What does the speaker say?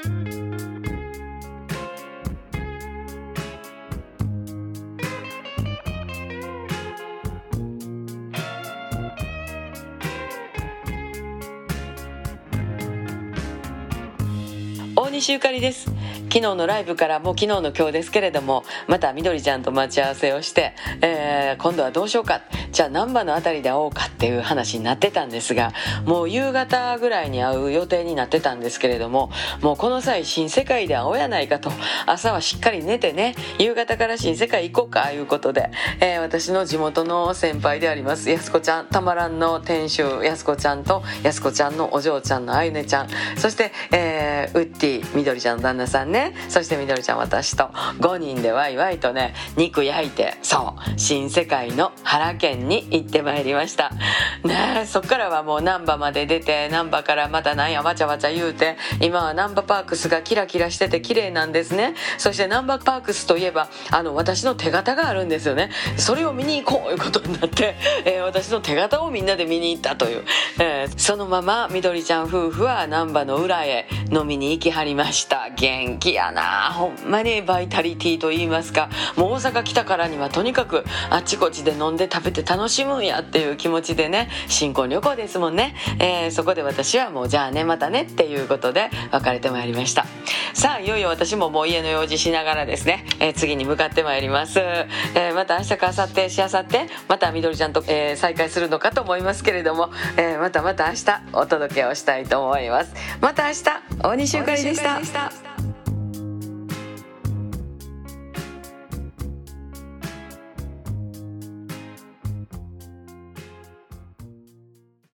大西ゆかりです。昨日のライブからもう昨日の今日ですけれどもまたみどりちゃんと待ち合わせをして、えー、今度はどうしようか。じゃあ難波の辺りで会おうかっていう話になってたんですがもう夕方ぐらいに会う予定になってたんですけれどももうこの際新世界で会おうやないかと。朝はしっかり寝てね夕方から新世界行こうかいうことで、えー、私の地元の先輩でありますやすこちゃんたまらんの店主やすこちゃんとやすこちゃんのお嬢ちゃんのあゆねちゃんそして、えー、ウッディみどりちゃんの旦那さんねそしてみどりちゃん私と5人でワイワイとね肉焼いてそう新世界の原県に行ってまいりました。ねそっからはもう難波まで出て難波からまたなんやわちゃわちゃ言うて今は難波パークスがキラキラしてて綺麗なんですね。そして難波パークスといえばあの私の手形があるんですよね。それを見に行こういうことになって、えー、私の手形をみんなで見に行ったという、えー、そのままみどりちゃん夫婦は難波の裏へ飲みに行きはりました。元気やなほんまにバイタリティと言いますか。もう大阪来たからにはとにかくあっちこっちで飲んで食べて楽しむんやっていう気持ちでね新婚旅行ですもんね、えー、そこで私はもうじゃあねまたねっていうことで別れてまいりました。さあいよいよ私ももう家の用事しながらですね、えー、次に向かってまいります、えー、また明日か明後日しあさってまたみどりちゃんと、え再会するのかと思いますけれども、えまたまた明日お届けをしたいと思います。また明日大西ゆかりでした。